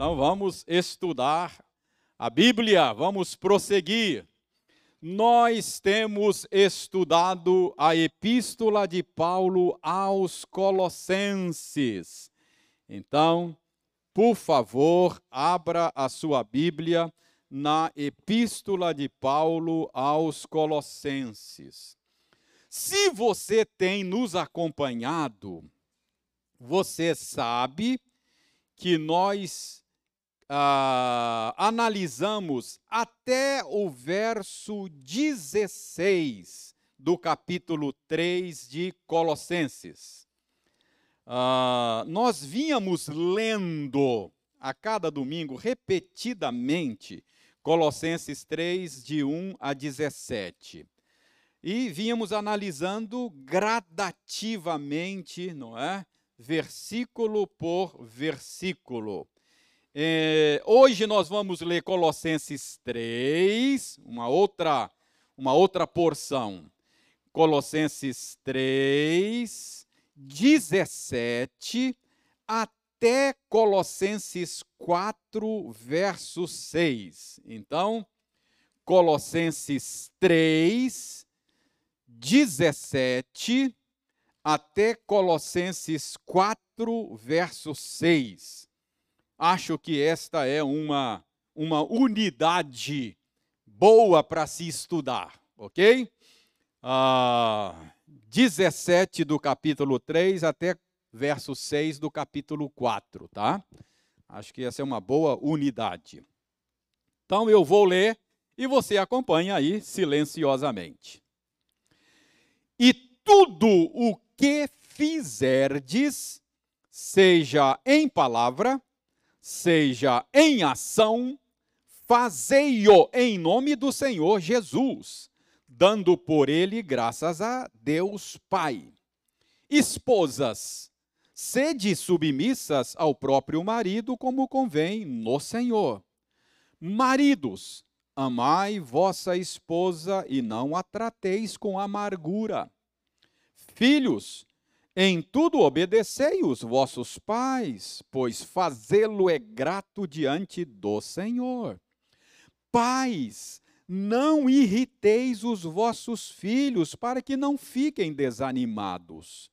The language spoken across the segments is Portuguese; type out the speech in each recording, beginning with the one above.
Então vamos estudar a Bíblia, vamos prosseguir. Nós temos estudado a epístola de Paulo aos Colossenses. Então, por favor, abra a sua Bíblia na epístola de Paulo aos Colossenses. Se você tem nos acompanhado, você sabe que nós ah, analisamos até o verso 16 do capítulo 3 de Colossenses. Ah, nós vínhamos lendo a cada domingo, repetidamente, Colossenses 3, de 1 a 17. E vínhamos analisando gradativamente, não é? versículo por versículo. É, hoje nós vamos ler Colossenses 3, uma outra, uma outra porção. Colossenses 3, 17 até Colossenses 4, verso 6. Então, Colossenses 3, 17 até Colossenses 4, verso 6. Acho que esta é uma, uma unidade boa para se estudar, ok? Ah, 17 do capítulo 3 até verso 6 do capítulo 4, tá? Acho que essa é uma boa unidade. Então eu vou ler e você acompanha aí silenciosamente. E tudo o que fizerdes, seja em palavra, seja em ação, fazei-o em nome do Senhor Jesus, dando por ele graças a Deus Pai. Esposas, sede submissas ao próprio marido, como convém no Senhor. Maridos, amai vossa esposa e não a trateis com amargura Filhos, em tudo obedecei os vossos pais, pois fazê-lo é grato diante do Senhor. Pais, não irriteis os vossos filhos, para que não fiquem desanimados.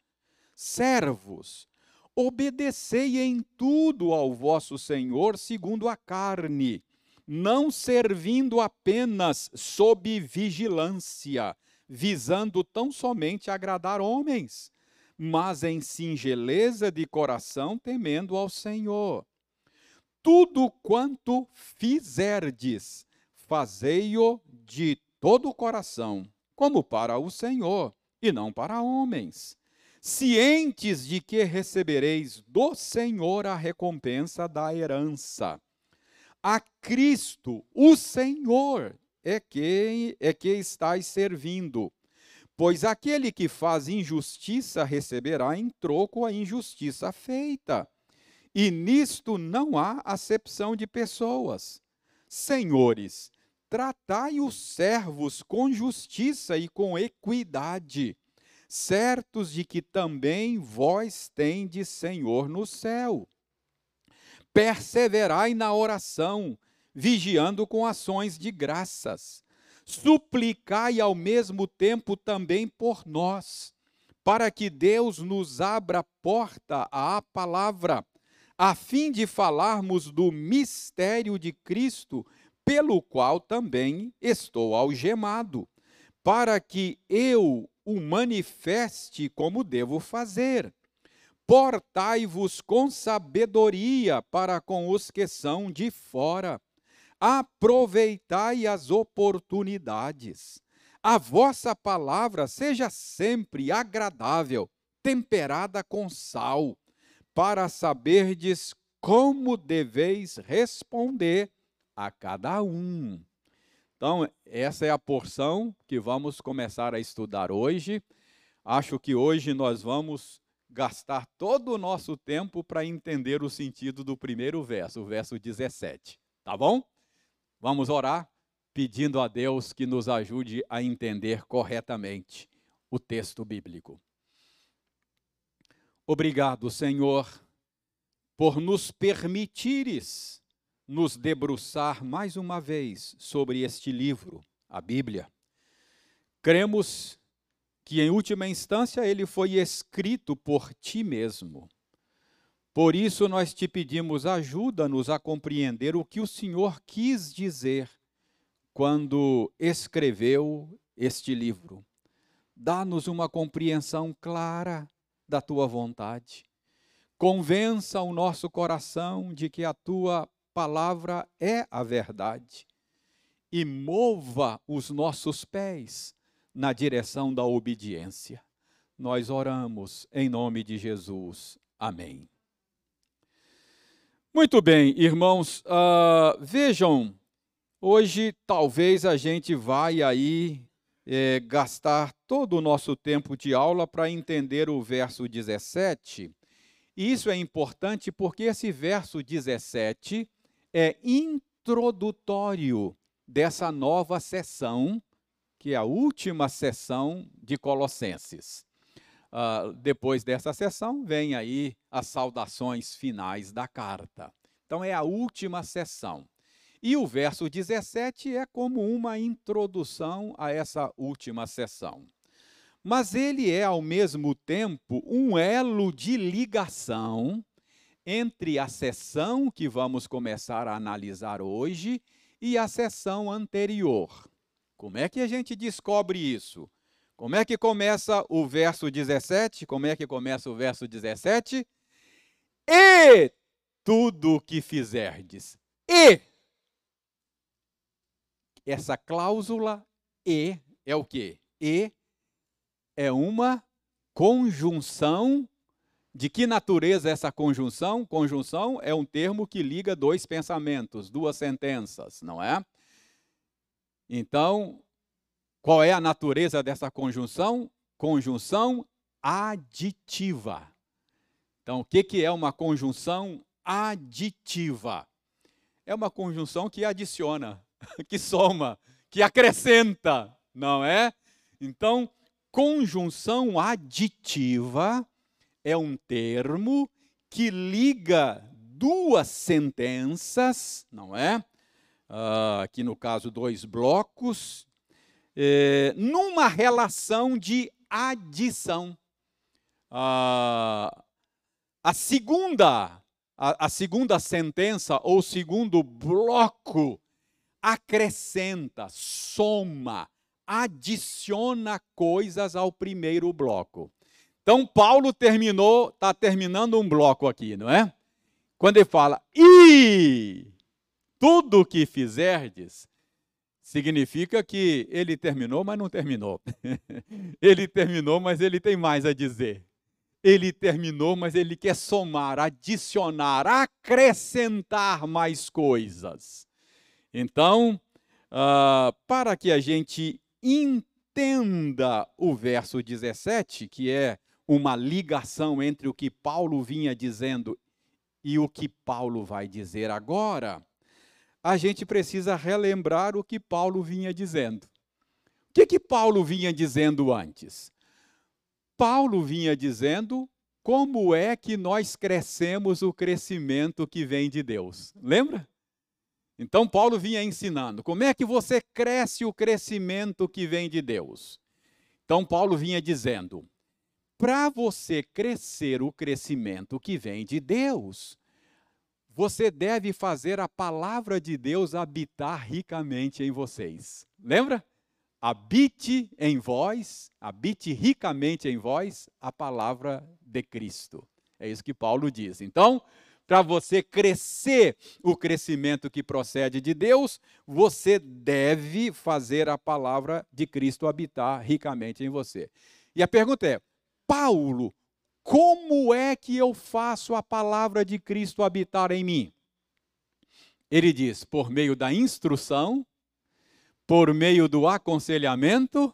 Servos, obedecei em tudo ao vosso Senhor segundo a carne, não servindo apenas sob vigilância, visando tão somente agradar homens, mas em singeleza de coração temendo ao Senhor. Tudo quanto fizerdes, fazei-o de todo o coração, como para o Senhor, e não para homens, cientes de que recebereis do Senhor a recompensa da herança. A Cristo, o Senhor, é quem é que estáis servindo. Pois aquele que faz injustiça receberá em troco a injustiça feita. E nisto não há acepção de pessoas. Senhores, tratai os servos com justiça e com equidade, certos de que também vós tendes Senhor no céu. Perseverai na oração, vigiando com ações de graças. Suplicai ao mesmo tempo também por nós, para que Deus nos abra porta à palavra, a fim de falarmos do mistério de Cristo, pelo qual também estou algemado, para que eu o manifeste como devo fazer. Portai-vos com sabedoria para com os que são de fora aproveitai as oportunidades. A vossa palavra seja sempre agradável, temperada com sal, para saberdes como deveis responder a cada um. Então, essa é a porção que vamos começar a estudar hoje. Acho que hoje nós vamos gastar todo o nosso tempo para entender o sentido do primeiro verso, o verso 17. Tá bom? Vamos orar pedindo a Deus que nos ajude a entender corretamente o texto bíblico. Obrigado, Senhor, por nos permitires nos debruçar mais uma vez sobre este livro, a Bíblia. Cremos que, em última instância, ele foi escrito por ti mesmo. Por isso, nós te pedimos, ajuda-nos a compreender o que o Senhor quis dizer quando escreveu este livro. Dá-nos uma compreensão clara da tua vontade. Convença o nosso coração de que a tua palavra é a verdade e mova os nossos pés na direção da obediência. Nós oramos em nome de Jesus. Amém. Muito bem, irmãos, uh, vejam, hoje talvez a gente vai aí é, gastar todo o nosso tempo de aula para entender o verso 17. E isso é importante porque esse verso 17 é introdutório dessa nova sessão, que é a última sessão de Colossenses. Uh, depois dessa sessão, vem aí as saudações finais da carta. Então, é a última sessão. E o verso 17 é como uma introdução a essa última sessão. Mas ele é, ao mesmo tempo, um elo de ligação entre a sessão que vamos começar a analisar hoje e a sessão anterior. Como é que a gente descobre isso? Como é que começa o verso 17? Como é que começa o verso 17? E tudo o que fizerdes. E essa cláusula e é o quê? E é uma conjunção de que natureza essa conjunção? Conjunção é um termo que liga dois pensamentos, duas sentenças, não é? Então, qual é a natureza dessa conjunção? Conjunção aditiva. Então, o que, que é uma conjunção aditiva? É uma conjunção que adiciona, que soma, que acrescenta, não é? Então, conjunção aditiva é um termo que liga duas sentenças, não é? Uh, aqui no caso, dois blocos, eh, numa relação de adição. Uh, a segunda, a, a segunda sentença ou segundo bloco acrescenta, soma, adiciona coisas ao primeiro bloco. Então, Paulo terminou, está terminando um bloco aqui, não é? Quando ele fala, e tudo que fizerdes, significa que ele terminou, mas não terminou. ele terminou, mas ele tem mais a dizer. Ele terminou, mas ele quer somar, adicionar, acrescentar mais coisas. Então, uh, para que a gente entenda o verso 17, que é uma ligação entre o que Paulo vinha dizendo e o que Paulo vai dizer agora, a gente precisa relembrar o que Paulo vinha dizendo. O que, que Paulo vinha dizendo antes? Paulo vinha dizendo como é que nós crescemos o crescimento que vem de Deus. Lembra? Então, Paulo vinha ensinando como é que você cresce o crescimento que vem de Deus. Então, Paulo vinha dizendo: para você crescer o crescimento que vem de Deus, você deve fazer a palavra de Deus habitar ricamente em vocês. Lembra? Habite em vós, habite ricamente em vós a palavra de Cristo. É isso que Paulo diz. Então, para você crescer o crescimento que procede de Deus, você deve fazer a palavra de Cristo habitar ricamente em você. E a pergunta é: Paulo, como é que eu faço a palavra de Cristo habitar em mim? Ele diz: por meio da instrução, por meio do aconselhamento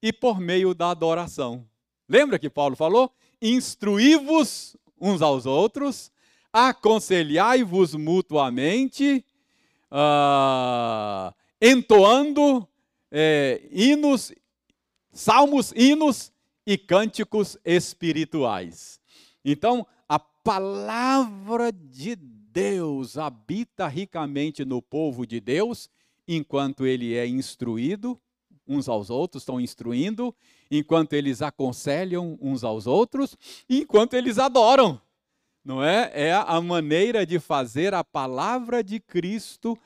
e por meio da adoração. Lembra que Paulo falou? Instruí-vos uns aos outros, aconselhai-vos mutuamente, uh, entoando é, hinos, salmos, hinos e cânticos espirituais. Então, a palavra de Deus habita ricamente no povo de Deus, enquanto ele é instruído, uns aos outros estão instruindo, enquanto eles aconselham uns aos outros, enquanto eles adoram. Não é? É a maneira de fazer a palavra de Cristo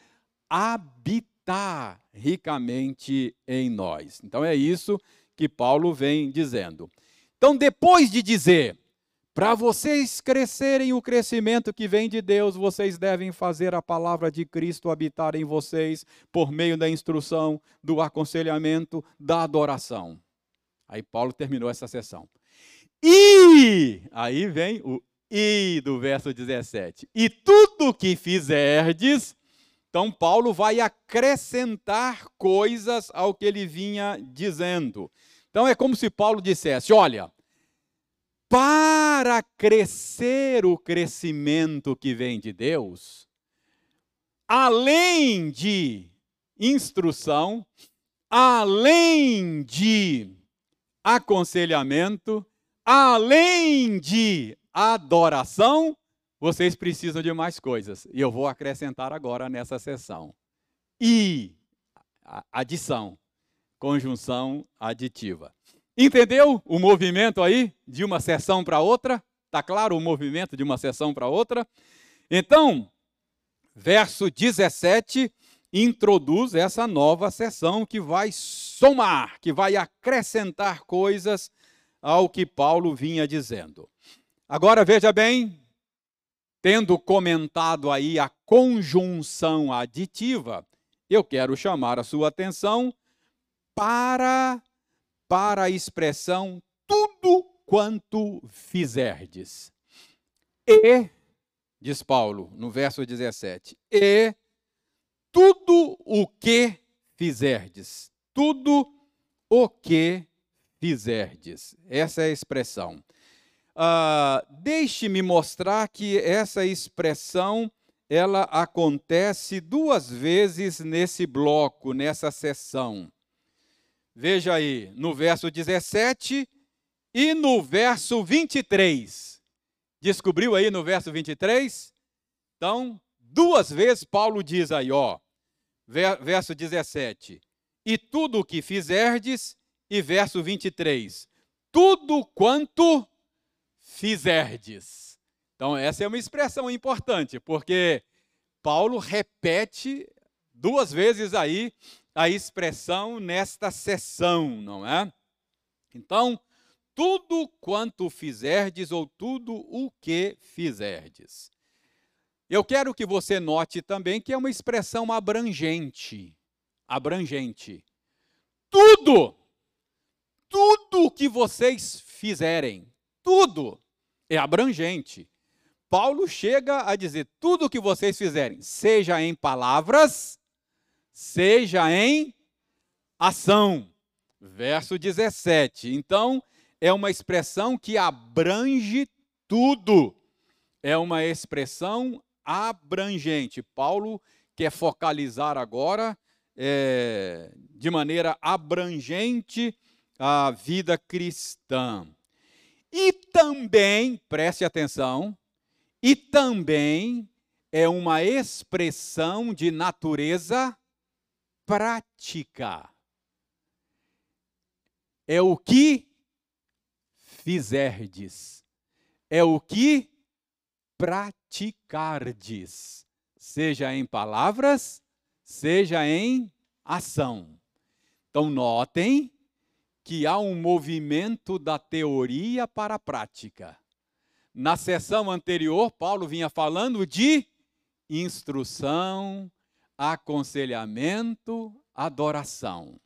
habitar ricamente em nós. Então é isso que Paulo vem dizendo. Então, depois de dizer, para vocês crescerem o crescimento que vem de Deus, vocês devem fazer a palavra de Cristo habitar em vocês por meio da instrução, do aconselhamento, da adoração. Aí Paulo terminou essa sessão. E aí vem o e do verso 17. E tudo que fizerdes, então Paulo vai acrescentar coisas ao que ele vinha dizendo. Então é como se Paulo dissesse: olha, para crescer o crescimento que vem de Deus, além de instrução, além de aconselhamento, além de adoração, vocês precisam de mais coisas. E eu vou acrescentar agora nessa sessão. E adição conjunção aditiva. Entendeu o movimento aí de uma sessão para outra? Está claro o movimento de uma sessão para outra? Então, verso 17 introduz essa nova sessão que vai somar, que vai acrescentar coisas ao que Paulo vinha dizendo. Agora veja bem, tendo comentado aí a conjunção aditiva, eu quero chamar a sua atenção para, para a expressão tudo quanto fizerdes. E, diz Paulo no verso 17, e tudo o que fizerdes. Tudo o que fizerdes. Essa é a expressão. Uh, Deixe-me mostrar que essa expressão ela acontece duas vezes nesse bloco, nessa sessão. Veja aí, no verso 17 e no verso 23. Descobriu aí no verso 23? Então, duas vezes Paulo diz aí, ó, verso 17: E tudo o que fizerdes, e verso 23: Tudo quanto fizerdes. Então, essa é uma expressão importante, porque Paulo repete duas vezes aí a expressão nesta sessão, não é? Então, tudo quanto fizerdes ou tudo o que fizerdes. Eu quero que você note também que é uma expressão abrangente. Abrangente. Tudo, tudo que vocês fizerem, tudo é abrangente. Paulo chega a dizer: tudo que vocês fizerem, seja em palavras, seja em ação. Verso 17. Então, é uma expressão que abrange tudo. É uma expressão abrangente. Paulo quer focalizar agora é, de maneira abrangente a vida cristã. E também, preste atenção, e também é uma expressão de natureza prática. É o que fizerdes. É o que praticardes. Seja em palavras, seja em ação. Então, notem que há um movimento da teoria para a prática. Na sessão anterior, Paulo vinha falando de instrução, aconselhamento, adoração.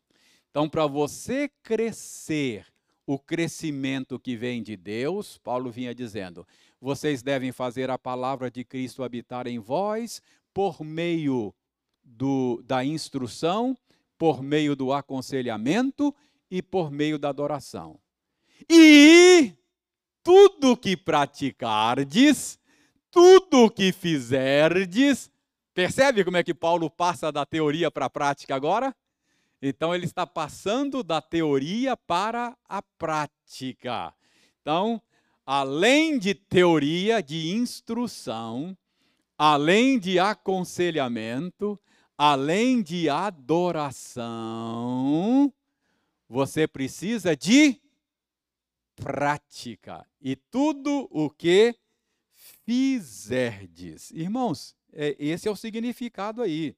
Então, para você crescer o crescimento que vem de Deus, Paulo vinha dizendo, vocês devem fazer a palavra de Cristo habitar em vós por meio do, da instrução, por meio do aconselhamento e por meio da adoração. E tudo que praticardes, tudo que fizerdes, Percebe como é que Paulo passa da teoria para a prática agora? Então, ele está passando da teoria para a prática. Então, além de teoria, de instrução, além de aconselhamento, além de adoração, você precisa de prática. E tudo o que fizerdes. Irmãos, é, esse é o significado aí.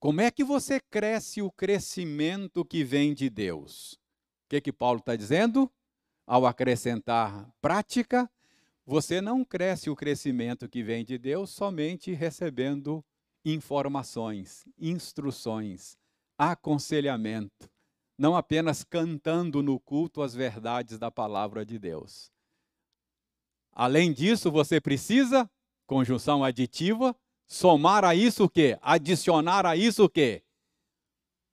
Como é que você cresce o crescimento que vem de Deus? O que, que Paulo está dizendo? Ao acrescentar prática, você não cresce o crescimento que vem de Deus somente recebendo informações, instruções, aconselhamento, não apenas cantando no culto as verdades da palavra de Deus. Além disso, você precisa, conjunção aditiva, somar a isso o quê? Adicionar a isso o quê?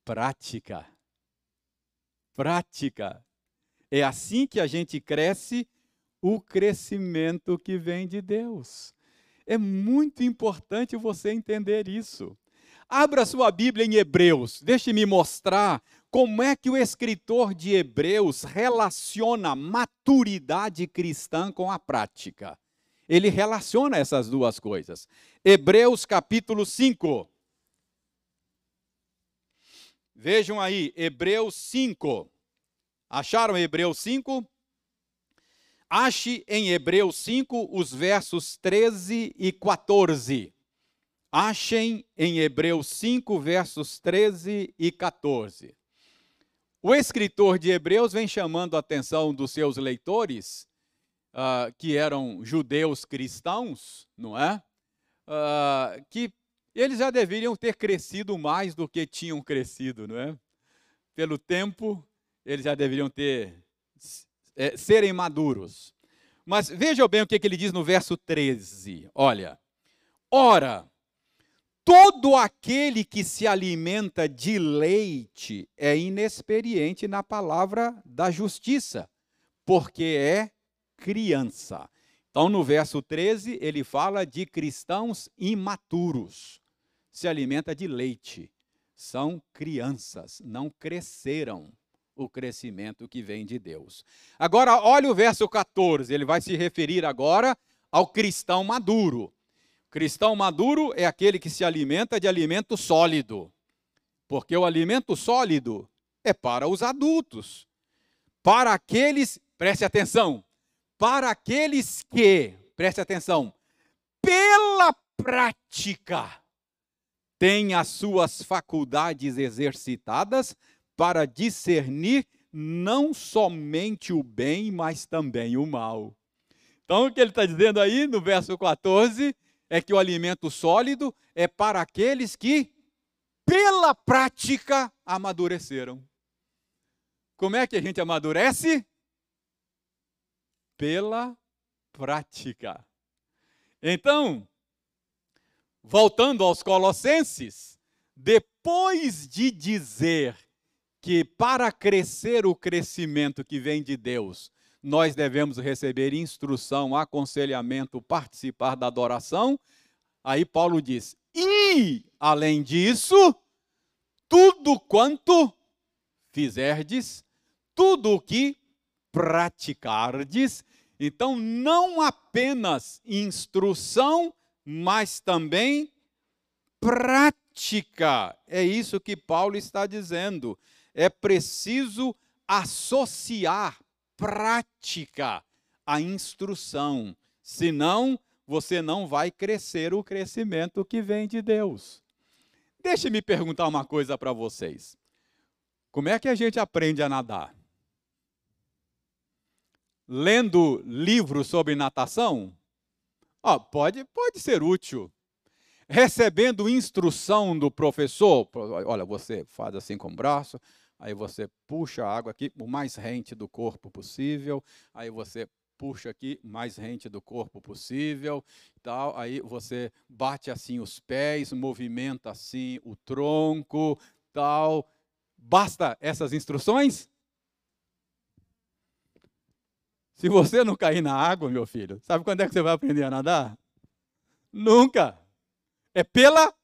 Prática. Prática. É assim que a gente cresce o crescimento que vem de Deus. É muito importante você entender isso. Abra sua Bíblia em Hebreus, deixe-me mostrar como é que o escritor de Hebreus relaciona maturidade cristã com a prática. Ele relaciona essas duas coisas. Hebreus capítulo 5. Vejam aí, Hebreus 5. Acharam Hebreus 5? Ache em Hebreus 5 os versos 13 e 14. Achem em Hebreus 5, versos 13 e 14. O escritor de Hebreus vem chamando a atenção dos seus leitores, uh, que eram judeus cristãos, não é? Uh, que eles já deveriam ter crescido mais do que tinham crescido, não é? Pelo tempo, eles já deveriam ter é, serem maduros. Mas veja bem o que, que ele diz no verso 13. Olha, ora, todo aquele que se alimenta de leite é inexperiente na palavra da justiça, porque é criança. Então, no verso 13, ele fala de cristãos imaturos. Se alimenta de leite. São crianças, não cresceram o crescimento que vem de Deus. Agora, olha o verso 14, ele vai se referir agora ao cristão maduro. Cristão maduro é aquele que se alimenta de alimento sólido, porque o alimento sólido é para os adultos, para aqueles, preste atenção, para aqueles que, preste atenção, pela prática, têm as suas faculdades exercitadas para discernir não somente o bem, mas também o mal. Então, o que ele está dizendo aí no verso 14 é que o alimento sólido é para aqueles que, pela prática, amadureceram. Como é que a gente amadurece? Pela prática. Então, voltando aos Colossenses, depois de dizer que para crescer o crescimento que vem de Deus, nós devemos receber instrução, aconselhamento, participar da adoração. Aí Paulo diz: e, além disso, tudo quanto fizerdes, tudo o que praticardes, então não apenas instrução, mas também prática. É isso que Paulo está dizendo é preciso associar prática à instrução, senão você não vai crescer o crescimento que vem de Deus. Deixe-me perguntar uma coisa para vocês. Como é que a gente aprende a nadar? Lendo livros sobre natação? Oh, pode, pode ser útil. Recebendo instrução do professor, olha, você faz assim com o braço, aí você puxa a água aqui o mais rente do corpo possível, aí você puxa aqui mais rente do corpo possível, tal, aí você bate assim os pés, movimenta assim o tronco, tal. Basta essas instruções? Se você não cair na água, meu filho, sabe quando é que você vai aprender a nadar? Nunca. É pela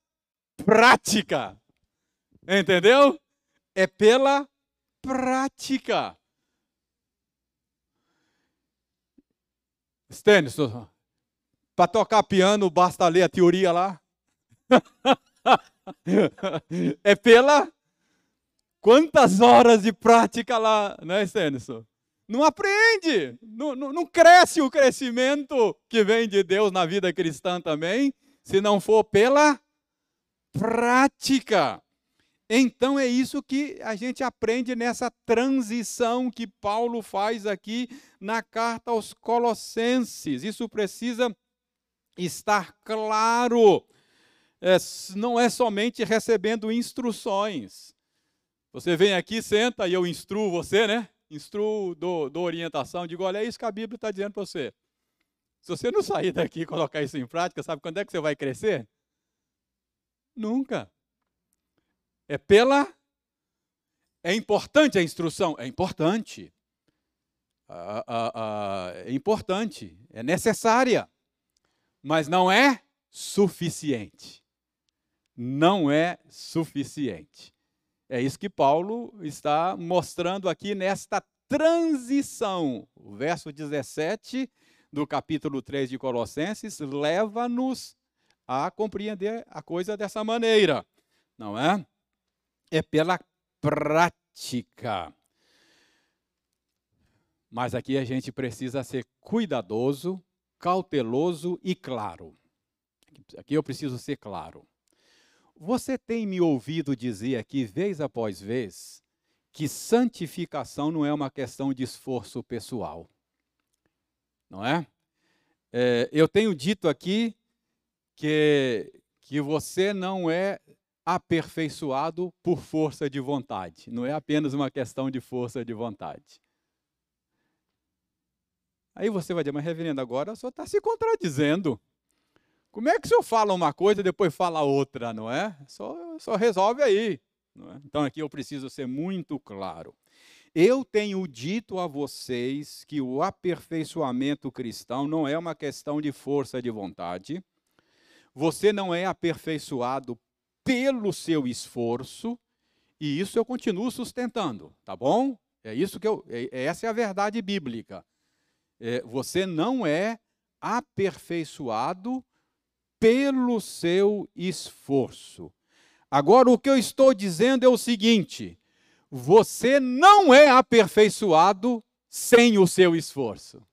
prática. Entendeu? É pela prática. Stênis, para tocar piano basta ler a teoria lá? é pela quantas horas de prática lá, né, Stênison? Não aprende, não, não, não cresce o crescimento que vem de Deus na vida cristã também, se não for pela prática. Então é isso que a gente aprende nessa transição que Paulo faz aqui na carta aos Colossenses. Isso precisa estar claro. É, não é somente recebendo instruções. Você vem aqui, senta e eu instruo você, né? Instruo, dou, dou orientação, digo, olha, é isso que a Bíblia está dizendo para você. Se você não sair daqui e colocar isso em prática, sabe quando é que você vai crescer? Nunca. É pela. É importante a instrução? É importante. Ah, ah, ah, é importante. É necessária. Mas não é suficiente. Não é suficiente. É isso que Paulo está mostrando aqui nesta transição. O verso 17 do capítulo 3 de Colossenses leva-nos a compreender a coisa dessa maneira, não é? É pela prática. Mas aqui a gente precisa ser cuidadoso, cauteloso e claro. Aqui eu preciso ser claro. Você tem me ouvido dizer aqui, vez após vez, que santificação não é uma questão de esforço pessoal. Não é? é eu tenho dito aqui que, que você não é aperfeiçoado por força de vontade. Não é apenas uma questão de força de vontade. Aí você vai dizer, mas reverendo, agora senhor está se contradizendo. Como é que o senhor fala uma coisa e depois fala outra, não é? Só, só resolve aí. É? Então aqui eu preciso ser muito claro. Eu tenho dito a vocês que o aperfeiçoamento cristão não é uma questão de força de vontade. Você não é aperfeiçoado pelo seu esforço, e isso eu continuo sustentando, tá bom? É isso que eu, é, é, essa é a verdade bíblica. É, você não é aperfeiçoado pelo seu esforço. Agora, o que eu estou dizendo é o seguinte: você não é aperfeiçoado sem o seu esforço.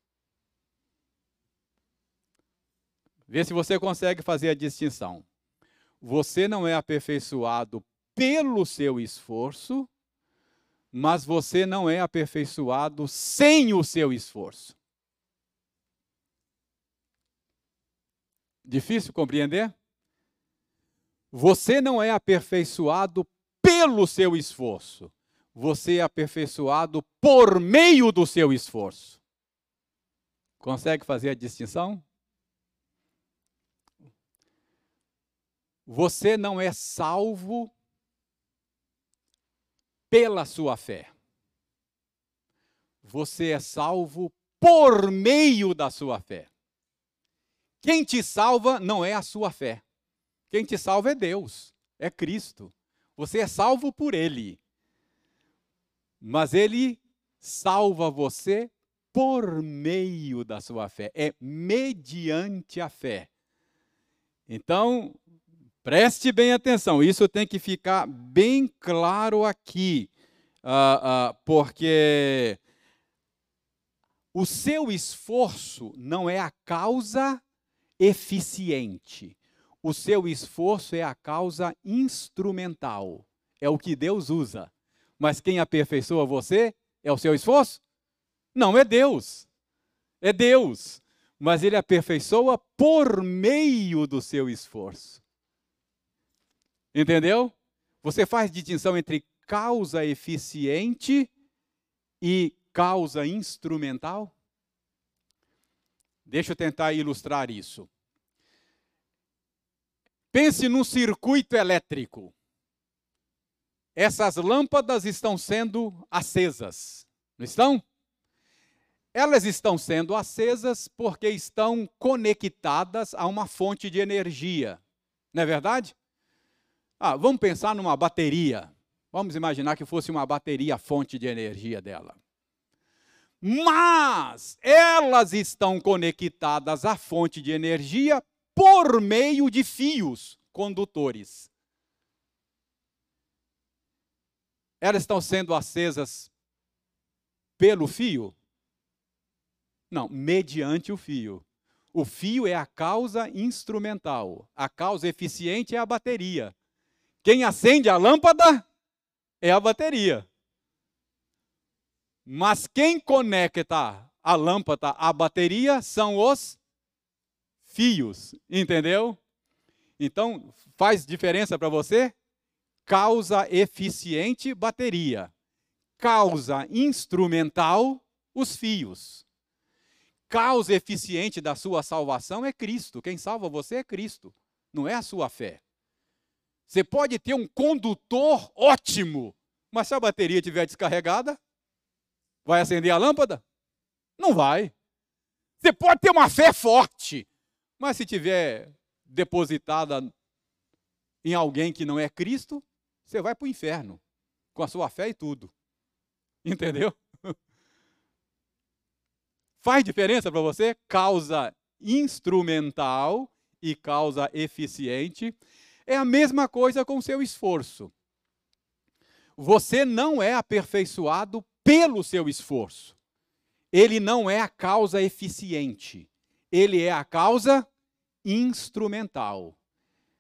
Vê se você consegue fazer a distinção. Você não é aperfeiçoado pelo seu esforço, mas você não é aperfeiçoado sem o seu esforço. Difícil compreender? Você não é aperfeiçoado pelo seu esforço. Você é aperfeiçoado por meio do seu esforço. Consegue fazer a distinção? Você não é salvo pela sua fé. Você é salvo por meio da sua fé. Quem te salva não é a sua fé. Quem te salva é Deus, é Cristo. Você é salvo por Ele. Mas Ele salva você por meio da sua fé. É mediante a fé. Então, Preste bem atenção, isso tem que ficar bem claro aqui, uh, uh, porque o seu esforço não é a causa eficiente, o seu esforço é a causa instrumental, é o que Deus usa. Mas quem aperfeiçoa você é o seu esforço? Não, é Deus. É Deus. Mas Ele aperfeiçoa por meio do seu esforço. Entendeu? Você faz distinção entre causa eficiente e causa instrumental? Deixa eu tentar ilustrar isso. Pense num circuito elétrico. Essas lâmpadas estão sendo acesas, não estão? Elas estão sendo acesas porque estão conectadas a uma fonte de energia, não é verdade? Ah, vamos pensar numa bateria. Vamos imaginar que fosse uma bateria a fonte de energia dela. mas elas estão conectadas à fonte de energia por meio de fios condutores. Elas estão sendo acesas pelo fio? Não, mediante o fio. O fio é a causa instrumental. A causa eficiente é a bateria. Quem acende a lâmpada é a bateria. Mas quem conecta a lâmpada à bateria são os fios, entendeu? Então, faz diferença para você? Causa eficiente, bateria. Causa instrumental, os fios. Causa eficiente da sua salvação é Cristo. Quem salva você é Cristo, não é a sua fé. Você pode ter um condutor ótimo, mas se a bateria estiver descarregada, Vai acender a lâmpada? Não vai. Você pode ter uma fé forte, mas se tiver depositada em alguém que não é Cristo, você vai para o inferno, com a sua fé e tudo. Entendeu? Faz diferença para você? Causa instrumental e causa eficiente. É a mesma coisa com o seu esforço. Você não é aperfeiçoado pelo seu esforço. Ele não é a causa eficiente, ele é a causa instrumental.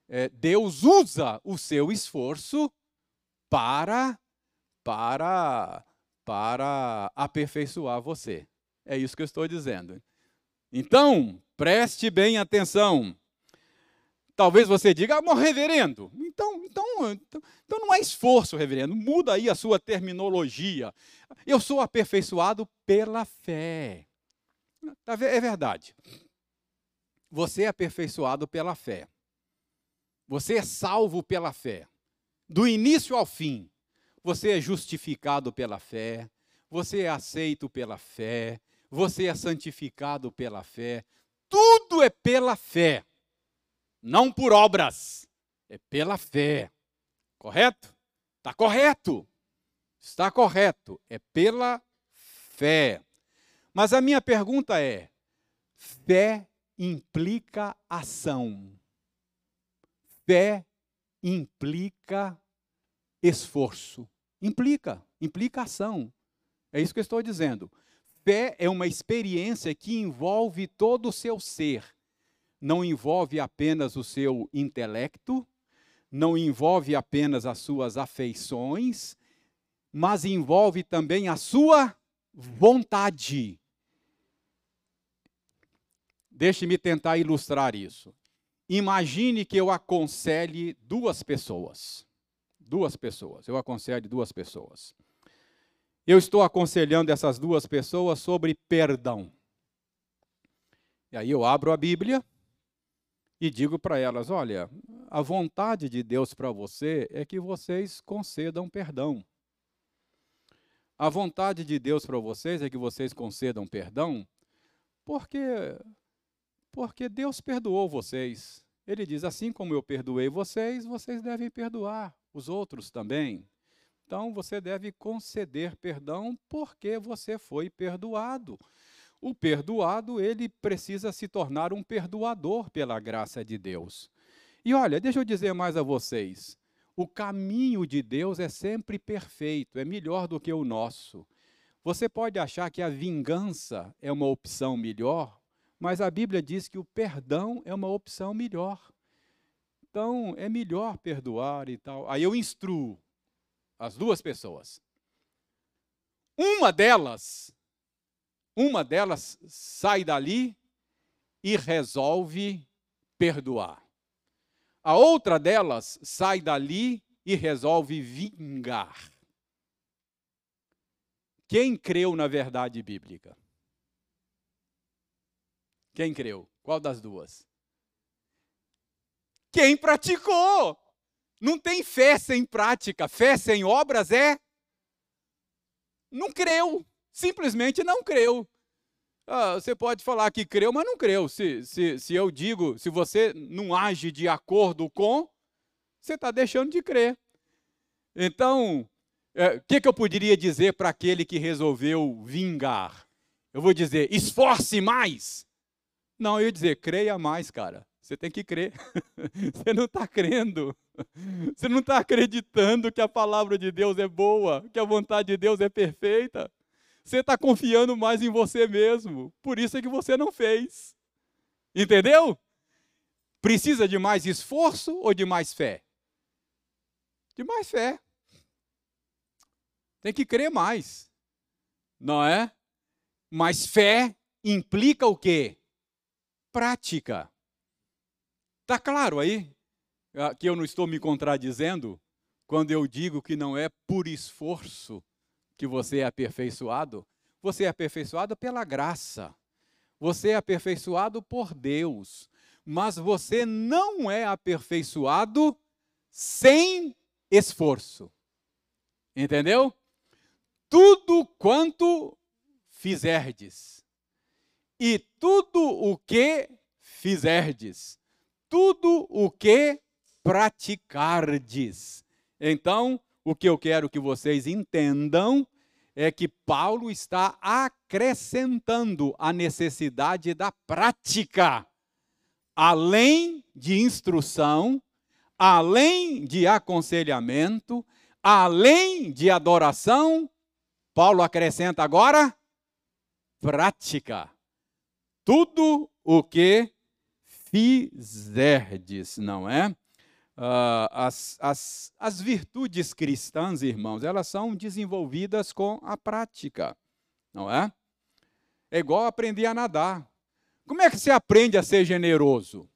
É, Deus usa o seu esforço para para para aperfeiçoar você. É isso que eu estou dizendo. Então, preste bem atenção. Talvez você diga, ah, reverendo, então, então, então, então não é esforço, reverendo, muda aí a sua terminologia. Eu sou aperfeiçoado pela fé. Tá é verdade. Você é aperfeiçoado pela fé. Você é salvo pela fé. Do início ao fim. Você é justificado pela fé. Você é aceito pela fé. Você é santificado pela fé. Tudo é pela fé não por obras, é pela fé. Correto? Está correto. Está correto. É pela fé. Mas a minha pergunta é: fé implica ação. Fé implica esforço. Implica, implica ação. É isso que eu estou dizendo. Fé é uma experiência que envolve todo o seu ser não envolve apenas o seu intelecto, não envolve apenas as suas afeições, mas envolve também a sua vontade. Deixe-me tentar ilustrar isso. Imagine que eu aconselhe duas pessoas. Duas pessoas. Eu aconselho duas pessoas. Eu estou aconselhando essas duas pessoas sobre perdão. E aí eu abro a Bíblia e digo para elas: olha, a vontade de Deus para você é que vocês concedam perdão. A vontade de Deus para vocês é que vocês concedam perdão, porque porque Deus perdoou vocês. Ele diz: assim como eu perdoei vocês, vocês devem perdoar os outros também. Então você deve conceder perdão porque você foi perdoado. O perdoado, ele precisa se tornar um perdoador pela graça de Deus. E olha, deixa eu dizer mais a vocês. O caminho de Deus é sempre perfeito, é melhor do que o nosso. Você pode achar que a vingança é uma opção melhor, mas a Bíblia diz que o perdão é uma opção melhor. Então, é melhor perdoar e tal. Aí eu instruo as duas pessoas. Uma delas uma delas sai dali e resolve perdoar. A outra delas sai dali e resolve vingar. Quem creu na verdade bíblica? Quem creu? Qual das duas? Quem praticou. Não tem fé sem prática. Fé sem obras é. Não creu simplesmente não creu. Ah, você pode falar que creu, mas não creu. Se, se, se eu digo, se você não age de acordo com, você está deixando de crer. Então, o é, que, que eu poderia dizer para aquele que resolveu vingar? Eu vou dizer, esforce mais. Não, eu ia dizer, creia mais, cara. Você tem que crer. Você não está crendo. Você não está acreditando que a palavra de Deus é boa, que a vontade de Deus é perfeita. Você está confiando mais em você mesmo. Por isso é que você não fez. Entendeu? Precisa de mais esforço ou de mais fé? De mais fé. Tem que crer mais. Não é? Mas fé implica o quê? Prática. Tá claro aí ah, que eu não estou me contradizendo quando eu digo que não é por esforço que você é aperfeiçoado? Você é aperfeiçoado pela graça. Você é aperfeiçoado por Deus. Mas você não é aperfeiçoado sem esforço. Entendeu? Tudo quanto fizerdes, e tudo o que fizerdes, tudo o que praticardes. Então, o que eu quero que vocês entendam é que Paulo está acrescentando a necessidade da prática, além de instrução, além de aconselhamento, além de adoração, Paulo acrescenta agora prática. Tudo o que fizerdes, não é? Uh, as, as, as virtudes cristãs, irmãos, elas são desenvolvidas com a prática, não é? É igual aprender a nadar. Como é que se aprende a ser generoso?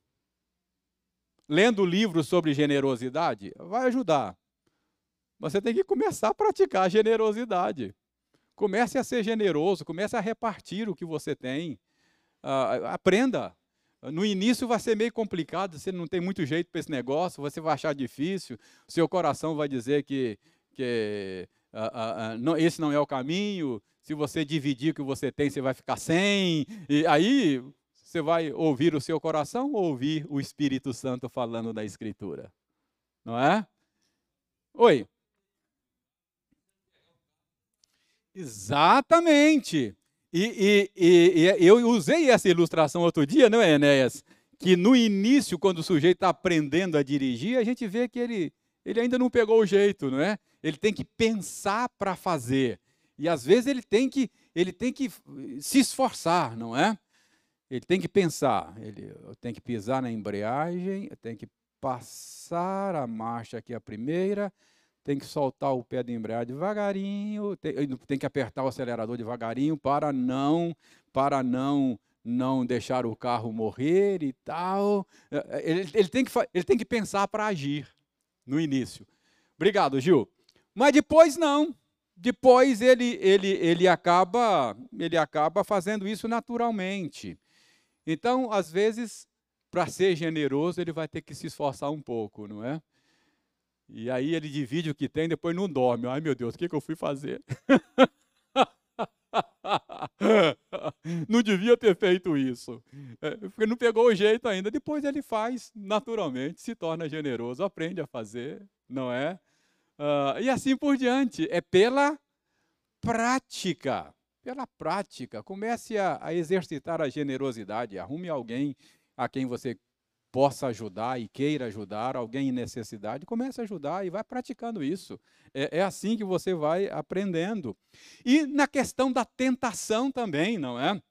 Lendo livros sobre generosidade? Vai ajudar. Você tem que começar a praticar a generosidade. Comece a ser generoso, comece a repartir o que você tem. Uh, aprenda, no início vai ser meio complicado, você não tem muito jeito para esse negócio, você vai achar difícil, seu coração vai dizer que, que uh, uh, uh, não, esse não é o caminho, se você dividir o que você tem, você vai ficar sem. E aí você vai ouvir o seu coração ou ouvir o Espírito Santo falando da Escritura? Não é? Oi. Exatamente. E, e, e, eu usei essa ilustração outro dia, não é, Enéas? Que no início, quando o sujeito está aprendendo a dirigir, a gente vê que ele, ele ainda não pegou o jeito, não é? Ele tem que pensar para fazer. E às vezes ele tem que, ele tem que se esforçar, não é? Ele tem que pensar, ele tem que pisar na embreagem, tem que passar a marcha aqui a primeira, tem que soltar o pé da embreagem devagarinho, tem, tem, que apertar o acelerador devagarinho para não para não não deixar o carro morrer e tal. É, é, ele, ele tem, que, ele tem que pensar para agir no início. Obrigado, Gil. Mas depois não. Depois ele, ele, ele, acaba, ele acaba fazendo isso naturalmente. Então, às vezes, para ser generoso, ele vai ter que se esforçar um pouco, não é? E aí ele divide o que tem, depois não dorme. Ai meu Deus, o que, que eu fui fazer? não devia ter feito isso. É, porque não pegou o jeito ainda. Depois ele faz naturalmente, se torna generoso, aprende a fazer, não é? Uh, e assim por diante. É pela prática. Pela prática. Comece a, a exercitar a generosidade. Arrume alguém a quem você possa ajudar e queira ajudar alguém em necessidade, comece a ajudar e vai praticando isso. É, é, assim que você vai aprendendo. E na questão da tentação também, não é?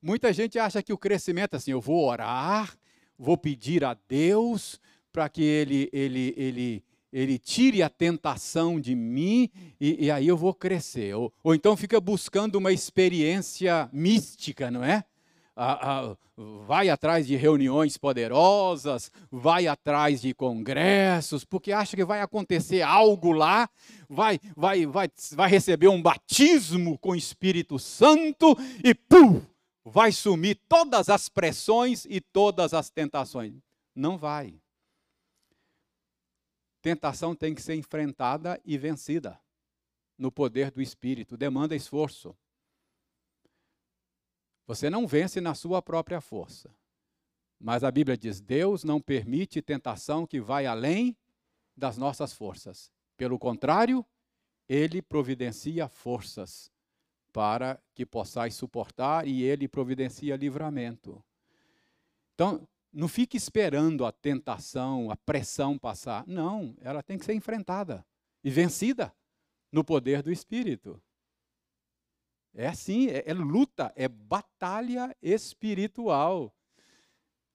Muita gente acha que o crescimento é assim, eu vou orar, vou pedir a Deus para que ele, ele, ele, ele tire a tentação de mim e, e aí eu vou crescer. Ou, ou então fica buscando uma experiência mística, não é? Vai atrás de reuniões poderosas, vai atrás de congressos, porque acha que vai acontecer algo lá, vai, vai, vai, vai receber um batismo com o Espírito Santo e pum, vai sumir todas as pressões e todas as tentações. Não vai. Tentação tem que ser enfrentada e vencida no poder do Espírito, demanda esforço. Você não vence na sua própria força. Mas a Bíblia diz: Deus não permite tentação que vai além das nossas forças. Pelo contrário, ele providencia forças para que possais suportar e ele providencia livramento. Então, não fique esperando a tentação, a pressão passar. Não, ela tem que ser enfrentada e vencida no poder do Espírito. É assim, é, é luta, é batalha espiritual.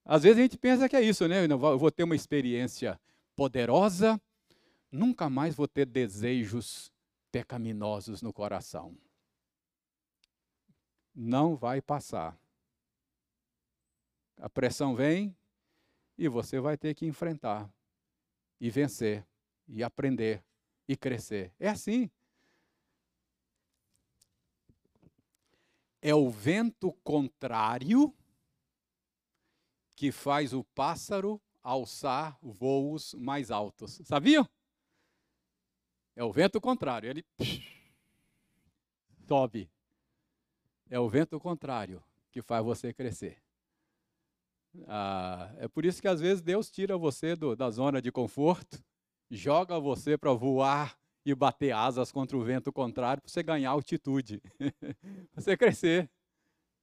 Às vezes a gente pensa que é isso, né? Eu vou ter uma experiência poderosa, nunca mais vou ter desejos pecaminosos no coração. Não vai passar. A pressão vem e você vai ter que enfrentar e vencer e aprender e crescer. É assim. É o vento contrário que faz o pássaro alçar voos mais altos. Sabiam? É o vento contrário, ele sobe. É o vento contrário que faz você crescer. Ah, é por isso que às vezes Deus tira você do, da zona de conforto, joga você para voar e bater asas contra o vento contrário para você ganhar altitude, você crescer.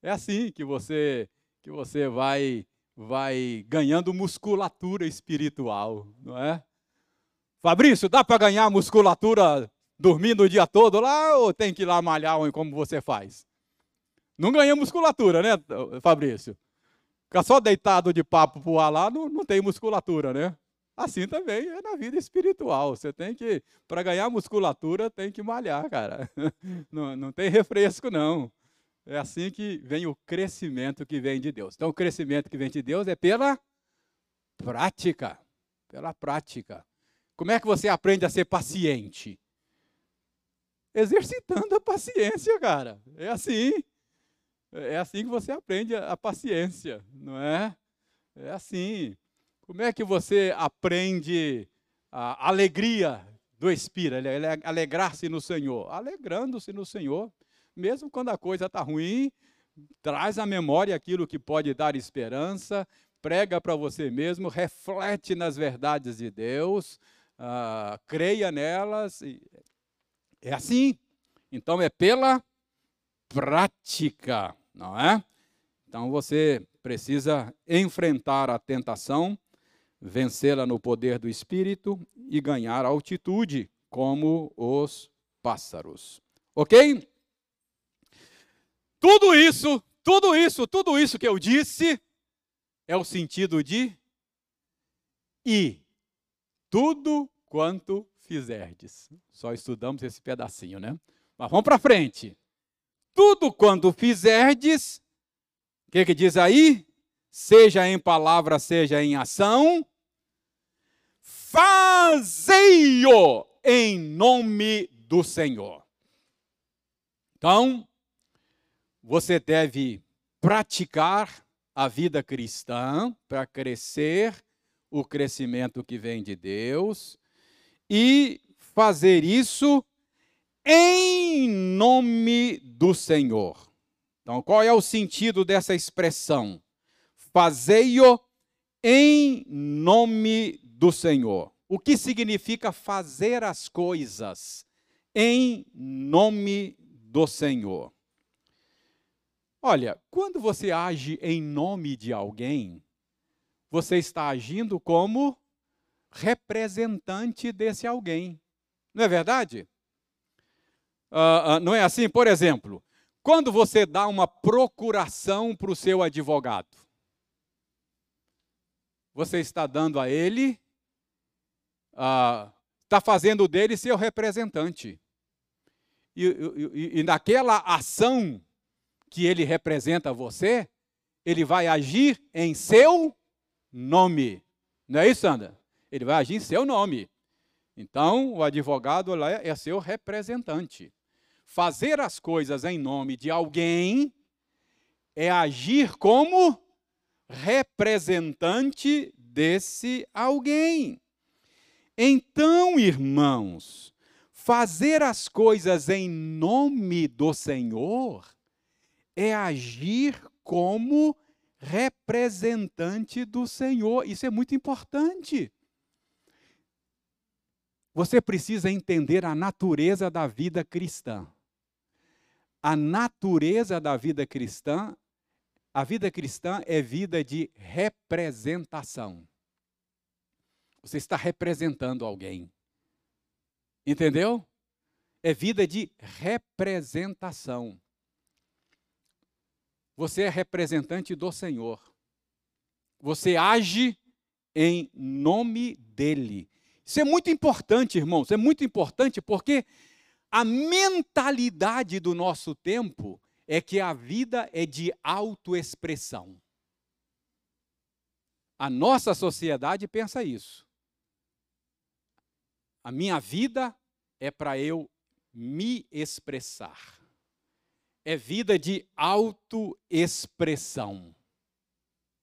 É assim que você que você vai vai ganhando musculatura espiritual, não é? Fabrício, dá para ganhar musculatura dormindo o dia todo lá ou tem que ir lá malhar como você faz? Não ganha musculatura, né, Fabrício? Ficar só deitado de papo pro ar lá não, não tem musculatura, né? Assim também é na vida espiritual. Você tem que, para ganhar musculatura, tem que malhar, cara. Não, não tem refresco, não. É assim que vem o crescimento que vem de Deus. Então, o crescimento que vem de Deus é pela prática. Pela prática. Como é que você aprende a ser paciente? Exercitando a paciência, cara. É assim. É assim que você aprende a paciência, não é? É assim. Como é que você aprende a alegria do Espírito, alegrar-se no Senhor? Alegrando-se no Senhor mesmo quando a coisa está ruim, traz à memória aquilo que pode dar esperança, prega para você mesmo, reflete nas verdades de Deus, uh, creia nelas. É assim. Então é pela prática, não é? Então você precisa enfrentar a tentação, vencê-la no poder do Espírito e ganhar altitude, como os pássaros. Ok? Tudo isso, tudo isso, tudo isso que eu disse é o sentido de e tudo quanto fizerdes. Só estudamos esse pedacinho, né? Mas vamos para frente. Tudo quanto fizerdes, o que, que diz aí? Seja em palavra, seja em ação, fazei-o em nome do Senhor. Então, você deve praticar a vida cristã para crescer o crescimento que vem de Deus e fazer isso em nome do Senhor. Então, qual é o sentido dessa expressão? Fazei-o em nome do Senhor. O que significa fazer as coisas em nome do Senhor? Olha, quando você age em nome de alguém, você está agindo como representante desse alguém. Não é verdade? Uh, uh, não é assim? Por exemplo, quando você dá uma procuração para o seu advogado, você está dando a ele, está fazendo dele seu representante. E, e, e naquela ação que ele representa você, ele vai agir em seu nome. Não é isso, Sandra? Ele vai agir em seu nome. Então, o advogado lá é seu representante. Fazer as coisas em nome de alguém é agir como representante desse alguém. Então, irmãos, fazer as coisas em nome do Senhor é agir como representante do Senhor. Isso é muito importante. Você precisa entender a natureza da vida cristã. a natureza da vida cristã, a vida cristã é vida de representação. Você está representando alguém. Entendeu? É vida de representação. Você é representante do Senhor. Você age em nome dele. Isso é muito importante, irmãos. É muito importante porque a mentalidade do nosso tempo é que a vida é de autoexpressão. A nossa sociedade pensa isso. A minha vida é para eu me expressar. É vida de autoexpressão.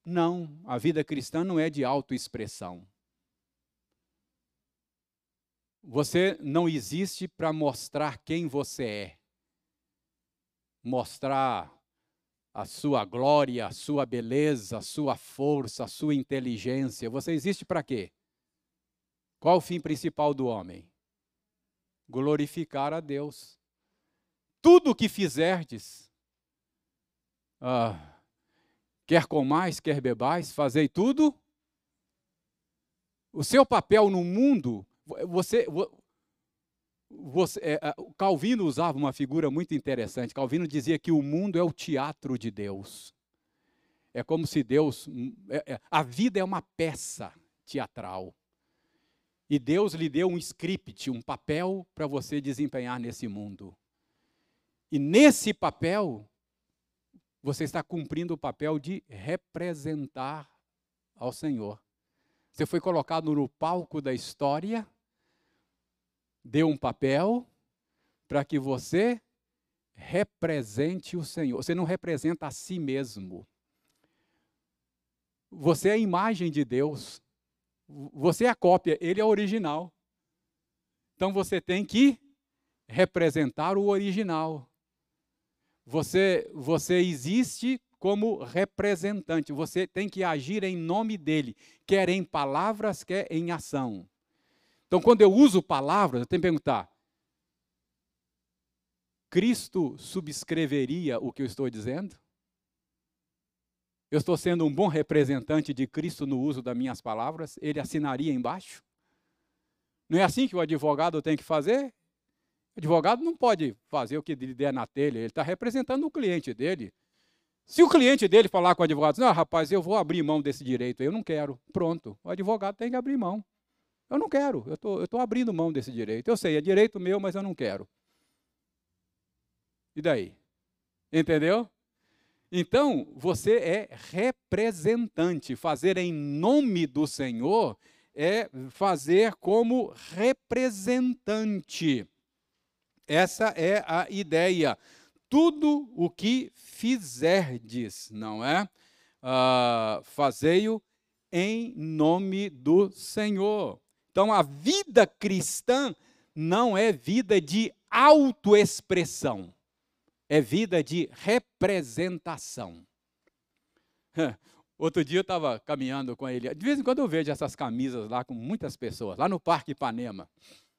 Não, a vida cristã não é de autoexpressão. Você não existe para mostrar quem você é. Mostrar a sua glória, a sua beleza, a sua força, a sua inteligência. Você existe para quê? Qual o fim principal do homem? Glorificar a Deus. Tudo o que fizerdes, ah, quer comais, quer bebais, fazei tudo. O seu papel no mundo você, você é, Calvino usava uma figura muito interessante. Calvino dizia que o mundo é o teatro de Deus. É como se Deus. É, é, a vida é uma peça teatral. E Deus lhe deu um script, um papel para você desempenhar nesse mundo. E nesse papel, você está cumprindo o papel de representar ao Senhor. Você foi colocado no palco da história deu um papel para que você represente o Senhor. Você não representa a si mesmo. Você é a imagem de Deus. Você é a cópia, ele é o original. Então você tem que representar o original. Você, você existe como representante. Você tem que agir em nome dele, quer em palavras, quer em ação. Então, quando eu uso palavras, eu tenho que perguntar: Cristo subscreveria o que eu estou dizendo? Eu estou sendo um bom representante de Cristo no uso das minhas palavras? Ele assinaria embaixo? Não é assim que o advogado tem que fazer? O advogado não pode fazer o que lhe der na telha, ele está representando o cliente dele. Se o cliente dele falar com o advogado, não, rapaz, eu vou abrir mão desse direito, eu não quero. Pronto, o advogado tem que abrir mão. Eu não quero, eu tô, estou abrindo mão desse direito. Eu sei, é direito meu, mas eu não quero. E daí? Entendeu? Então, você é representante. Fazer em nome do Senhor é fazer como representante. Essa é a ideia. Tudo o que fizerdes, não é? Uh, Fazei-o em nome do Senhor. Então, a vida cristã não é vida de autoexpressão, é vida de representação. Outro dia eu estava caminhando com ele. De vez em quando eu vejo essas camisas lá com muitas pessoas, lá no Parque Ipanema.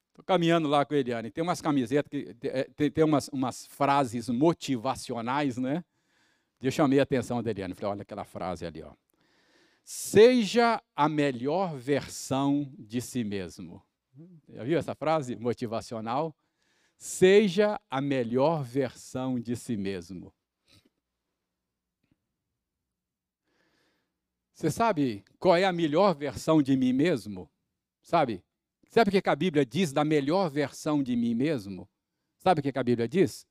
Estou caminhando lá com a Eliane. Tem umas camisetas que é, tem, tem umas, umas, frases motivacionais, né? Eu chamei a atenção da Eliane. Falei, olha aquela frase ali, ó. Seja a melhor versão de si mesmo. Já viu essa frase motivacional? Seja a melhor versão de si mesmo. Você sabe qual é a melhor versão de mim mesmo? Sabe? Sabe o que a Bíblia diz da melhor versão de mim mesmo? Sabe o que a Bíblia diz?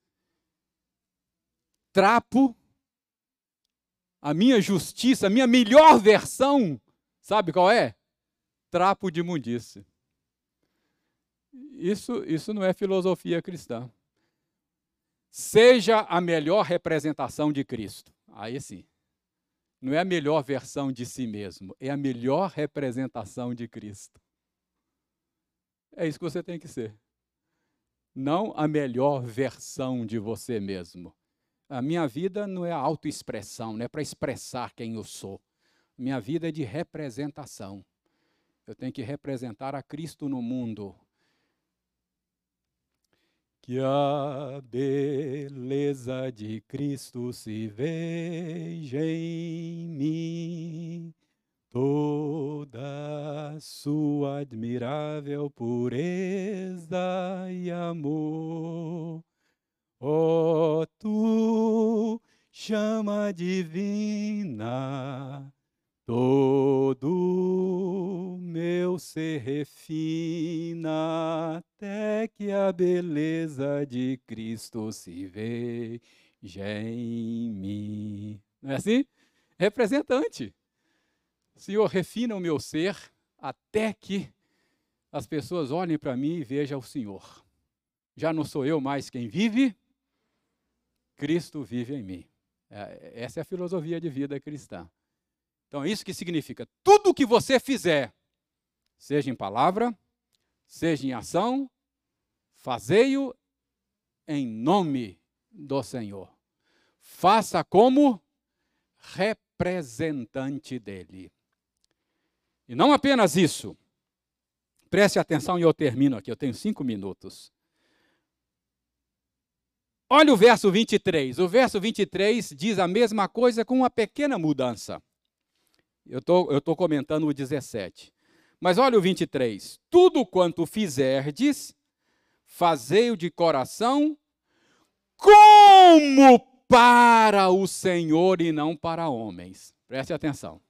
Trapo a minha justiça, a minha melhor versão, sabe qual é? Trapo de imundície. Isso, isso não é filosofia cristã. Seja a melhor representação de Cristo. Aí sim. Não é a melhor versão de si mesmo, é a melhor representação de Cristo. É isso que você tem que ser. Não a melhor versão de você mesmo. A minha vida não é autoexpressão, não é para expressar quem eu sou. Minha vida é de representação. Eu tenho que representar a Cristo no mundo. Que a beleza de Cristo se veja em mim, toda sua admirável pureza e amor. Oh, tu, chama divina, todo meu ser refina, até que a beleza de Cristo se veja em mim. Não é assim? Representante. Senhor, refina o meu ser até que as pessoas olhem para mim e vejam o Senhor. Já não sou eu mais quem vive, Cristo vive em mim. É, essa é a filosofia de vida cristã. Então, isso que significa: tudo que você fizer, seja em palavra, seja em ação, fazei-o em nome do Senhor. Faça como representante dele. E não apenas isso. Preste atenção e eu termino aqui, eu tenho cinco minutos. Olha o verso 23. O verso 23 diz a mesma coisa com uma pequena mudança. Eu tô, estou comentando o 17. Mas olha o 23. Tudo quanto fizerdes, fazei-o de coração, como para o Senhor e não para homens. Preste atenção.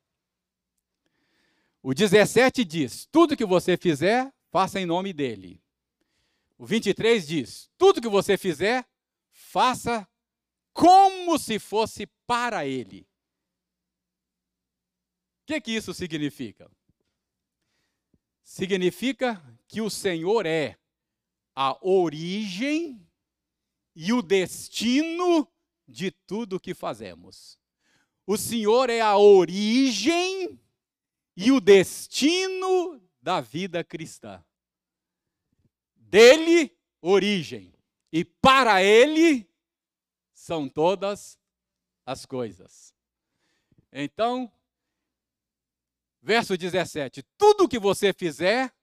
O 17 diz: tudo que você fizer, faça em nome dele. O 23 diz: tudo que você fizer, faça como se fosse para ele. O que, que isso significa? Significa que o Senhor é a origem e o destino de tudo que fazemos. O Senhor é a origem e o destino da vida cristã. Dele, origem e para Ele são todas as coisas. Então, verso 17: tudo que você fizer,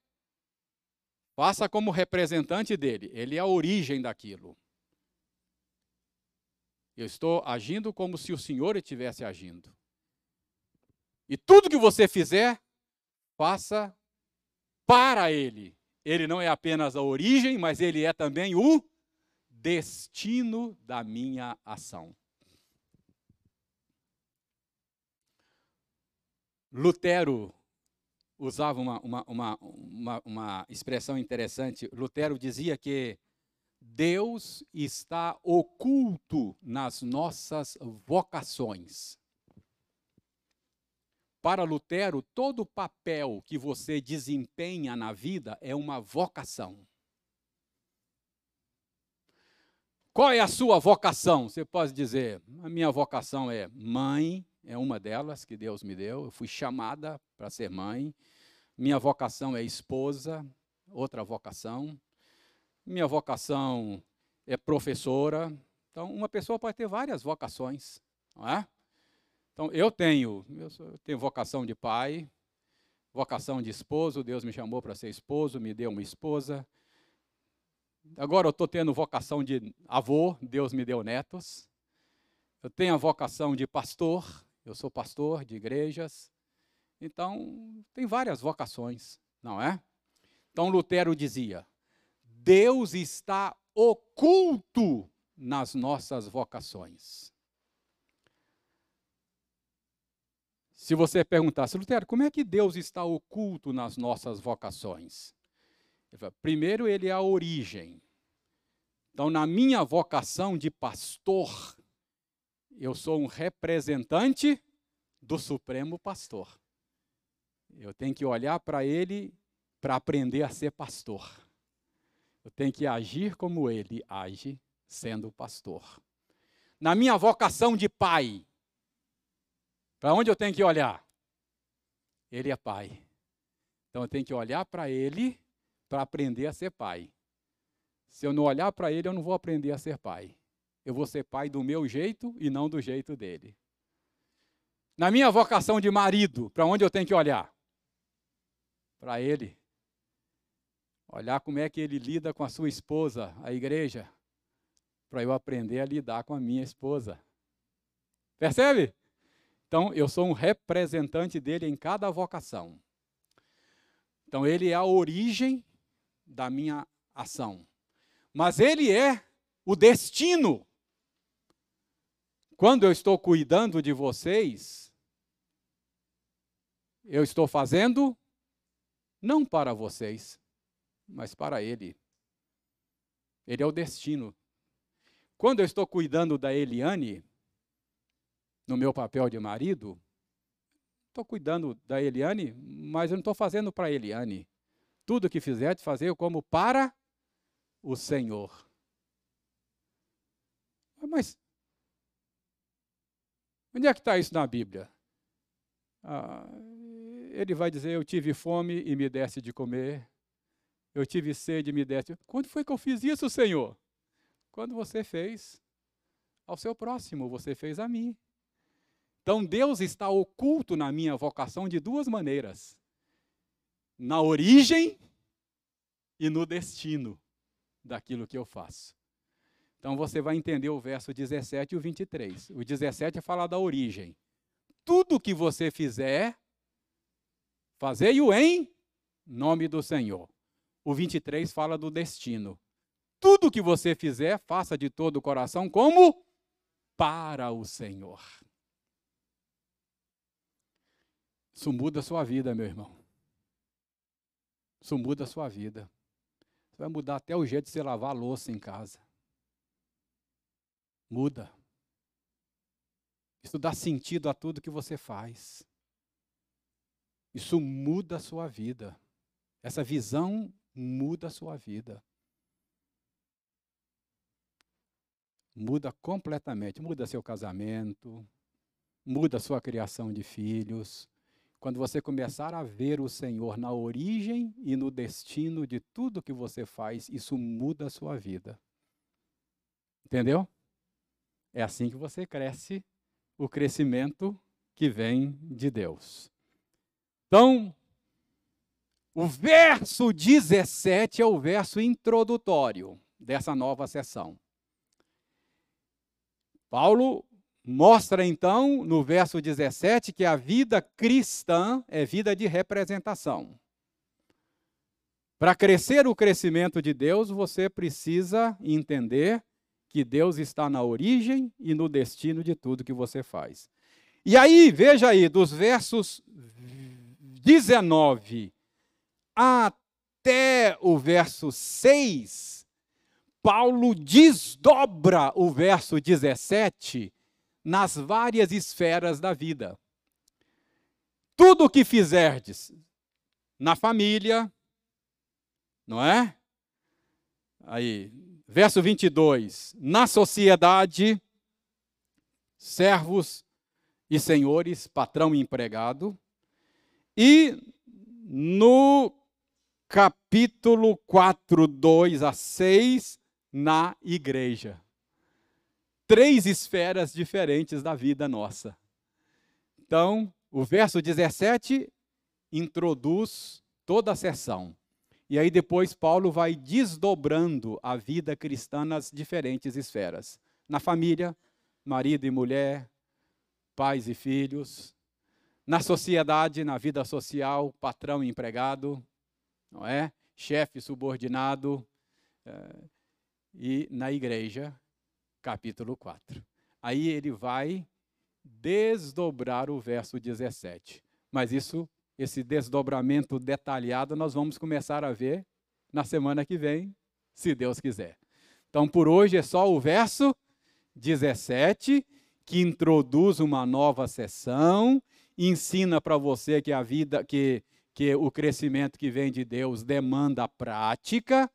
faça como representante dele, ele é a origem daquilo. Eu estou agindo como se o Senhor estivesse agindo. E tudo que você fizer, faça para Ele. Ele não é apenas a origem, mas Ele é também o destino da minha ação. Lutero usava uma, uma, uma, uma, uma expressão interessante. Lutero dizia que Deus está oculto nas nossas vocações. Para Lutero, todo papel que você desempenha na vida é uma vocação. Qual é a sua vocação? Você pode dizer, a minha vocação é mãe, é uma delas que Deus me deu. Eu fui chamada para ser mãe. Minha vocação é esposa, outra vocação. Minha vocação é professora. Então, uma pessoa pode ter várias vocações, não é? Então, eu tenho, eu, tenho vocação de pai, vocação de esposo. Deus me chamou para ser esposo, me deu uma esposa. Agora eu estou tendo vocação de avô, Deus me deu netos. Eu tenho a vocação de pastor, eu sou pastor de igrejas. Então, tem várias vocações, não é? Então, Lutero dizia: Deus está oculto nas nossas vocações. Se você perguntasse, Lutero, como é que Deus está oculto nas nossas vocações? Ele fala, primeiro, ele é a origem. Então, na minha vocação de pastor, eu sou um representante do Supremo Pastor. Eu tenho que olhar para ele para aprender a ser pastor. Eu tenho que agir como ele age, sendo pastor. Na minha vocação de pai, para onde eu tenho que olhar? Ele é pai. Então eu tenho que olhar para ele para aprender a ser pai. Se eu não olhar para ele, eu não vou aprender a ser pai. Eu vou ser pai do meu jeito e não do jeito dele. Na minha vocação de marido, para onde eu tenho que olhar? Para ele. olhar como é que ele lida com a sua esposa, a igreja, para eu aprender a lidar com a minha esposa. Percebe? Então, eu sou um representante dele em cada vocação. Então, ele é a origem da minha ação. Mas ele é o destino. Quando eu estou cuidando de vocês, eu estou fazendo não para vocês, mas para Ele. Ele é o destino. Quando eu estou cuidando da Eliane, no meu papel de marido, estou cuidando da Eliane, mas eu não estou fazendo para a Eliane. Tudo que fizer, de fazer como para o Senhor. Mas onde é que está isso na Bíblia? Ah, ele vai dizer: Eu tive fome e me desse de comer. Eu tive sede e me desse. Quando foi que eu fiz isso, Senhor? Quando você fez ao seu próximo, você fez a mim. Então Deus está oculto na minha vocação de duas maneiras: na origem e no destino daquilo que eu faço. Então você vai entender o verso 17 e o 23. O 17 é falar da origem. Tudo que você fizer, Fazei-o em nome do Senhor. O 23 fala do destino. Tudo que você fizer, faça de todo o coração como para o Senhor. Isso muda a sua vida, meu irmão. Isso muda a sua vida. Você vai mudar até o jeito de você lavar a louça em casa. Muda. Isso dá sentido a tudo que você faz. Isso muda a sua vida. Essa visão muda a sua vida. Muda completamente, muda seu casamento, muda sua criação de filhos. Quando você começar a ver o Senhor na origem e no destino de tudo que você faz, isso muda a sua vida. Entendeu? É assim que você cresce o crescimento que vem de Deus. Então, o verso 17 é o verso introdutório dessa nova sessão. Paulo mostra então no verso 17 que a vida cristã é vida de representação. Para crescer o crescimento de Deus, você precisa entender que Deus está na origem e no destino de tudo que você faz. E aí, veja aí, dos versos 19 até o verso 6, Paulo desdobra o verso 17 nas várias esferas da vida. Tudo o que fizerdes na família, não é? Aí, verso 22, na sociedade, servos e senhores, patrão e empregado, e no capítulo 4, 2 a 6, na igreja. Três esferas diferentes da vida nossa. Então, o verso 17 introduz toda a sessão. E aí depois Paulo vai desdobrando a vida cristã nas diferentes esferas. Na família, marido e mulher, pais e filhos, na sociedade, na vida social, patrão e empregado, não é? Chefe subordinado, é, e na igreja, capítulo 4. Aí ele vai desdobrar o verso 17. Mas isso, esse desdobramento detalhado, nós vamos começar a ver na semana que vem, se Deus quiser. Então, por hoje é só o verso 17, que introduz uma nova sessão ensina para você que a vida, que, que o crescimento que vem de Deus demanda prática.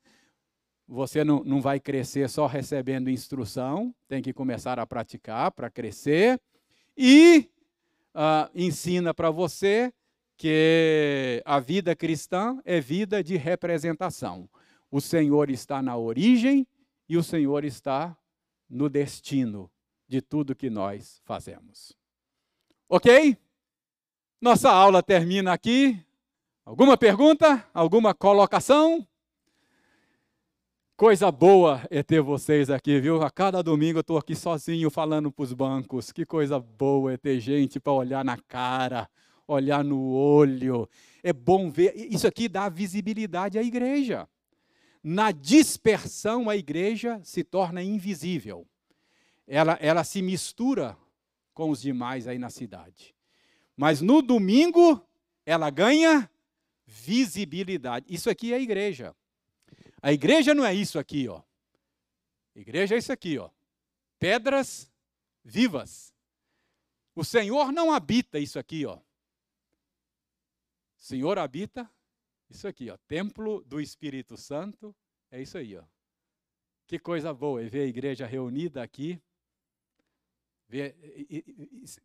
Você não, não vai crescer só recebendo instrução, tem que começar a praticar para crescer. E uh, ensina para você que a vida cristã é vida de representação. O Senhor está na origem e o Senhor está no destino de tudo que nós fazemos. Ok? Nossa aula termina aqui. Alguma pergunta? Alguma colocação? Coisa boa é ter vocês aqui, viu? A cada domingo eu estou aqui sozinho falando para os bancos. Que coisa boa é ter gente para olhar na cara, olhar no olho. É bom ver. Isso aqui dá visibilidade à igreja. Na dispersão, a igreja se torna invisível. Ela, ela se mistura com os demais aí na cidade. Mas no domingo, ela ganha visibilidade. Isso aqui é a igreja. A igreja não é isso aqui, ó. Igreja é isso aqui, ó. Pedras vivas. O Senhor não habita isso aqui, ó. O Senhor habita isso aqui, ó. Templo do Espírito Santo é isso aí, ó. Que coisa boa é ver a igreja reunida aqui. Ver,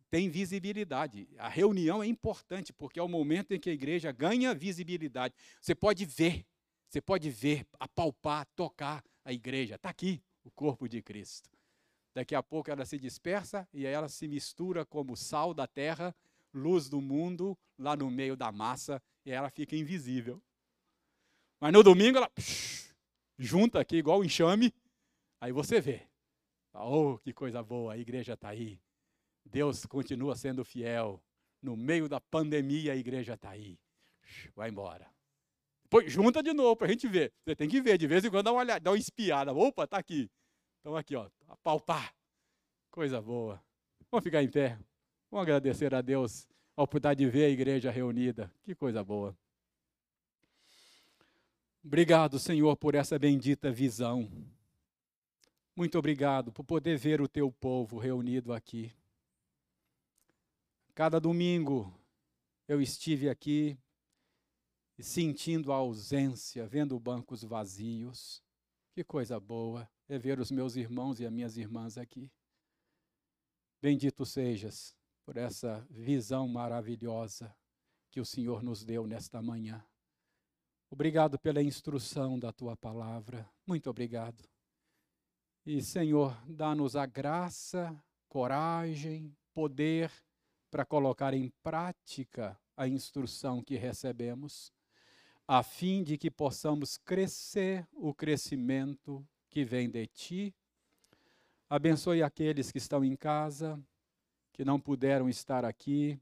tem visibilidade. A reunião é importante, porque é o momento em que a igreja ganha visibilidade. Você pode ver você pode ver, apalpar, tocar a igreja. Está aqui o corpo de Cristo. Daqui a pouco ela se dispersa e ela se mistura como sal da terra, luz do mundo, lá no meio da massa, e ela fica invisível. Mas no domingo ela psh, junta aqui, igual o enxame, aí você vê. Oh, que coisa boa, a igreja está aí. Deus continua sendo fiel. No meio da pandemia, a igreja está aí. Vai embora. Põe, junta de novo para a gente ver. Você tem que ver, de vez em quando dá uma olhada, dá uma espiada. Opa, tá aqui. Então aqui, ó, apalpar. Coisa boa. Vamos ficar em pé. Vamos agradecer a Deus a oportunidade de ver a igreja reunida. Que coisa boa. Obrigado, Senhor, por essa bendita visão. Muito obrigado por poder ver o teu povo reunido aqui. Cada domingo eu estive aqui e sentindo a ausência, vendo bancos vazios. Que coisa boa é ver os meus irmãos e as minhas irmãs aqui. Bendito sejas por essa visão maravilhosa que o Senhor nos deu nesta manhã. Obrigado pela instrução da tua palavra. Muito obrigado. E, Senhor, dá-nos a graça, coragem, poder para colocar em prática a instrução que recebemos a fim de que possamos crescer o crescimento que vem de ti. Abençoe aqueles que estão em casa, que não puderam estar aqui,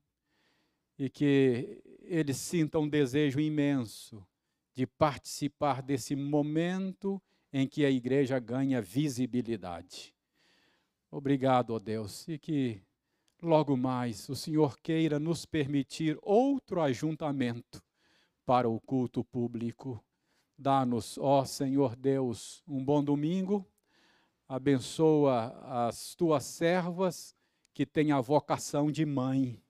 e que eles sintam um desejo imenso de participar desse momento em que a igreja ganha visibilidade. Obrigado, ó Deus, e que logo mais o Senhor queira nos permitir outro ajuntamento para o culto público. Dá-nos, ó Senhor Deus, um bom domingo. Abençoa as tuas servas que têm a vocação de mãe.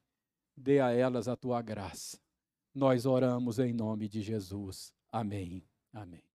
Dê a elas a tua graça. Nós oramos em nome de Jesus. Amém. Amém.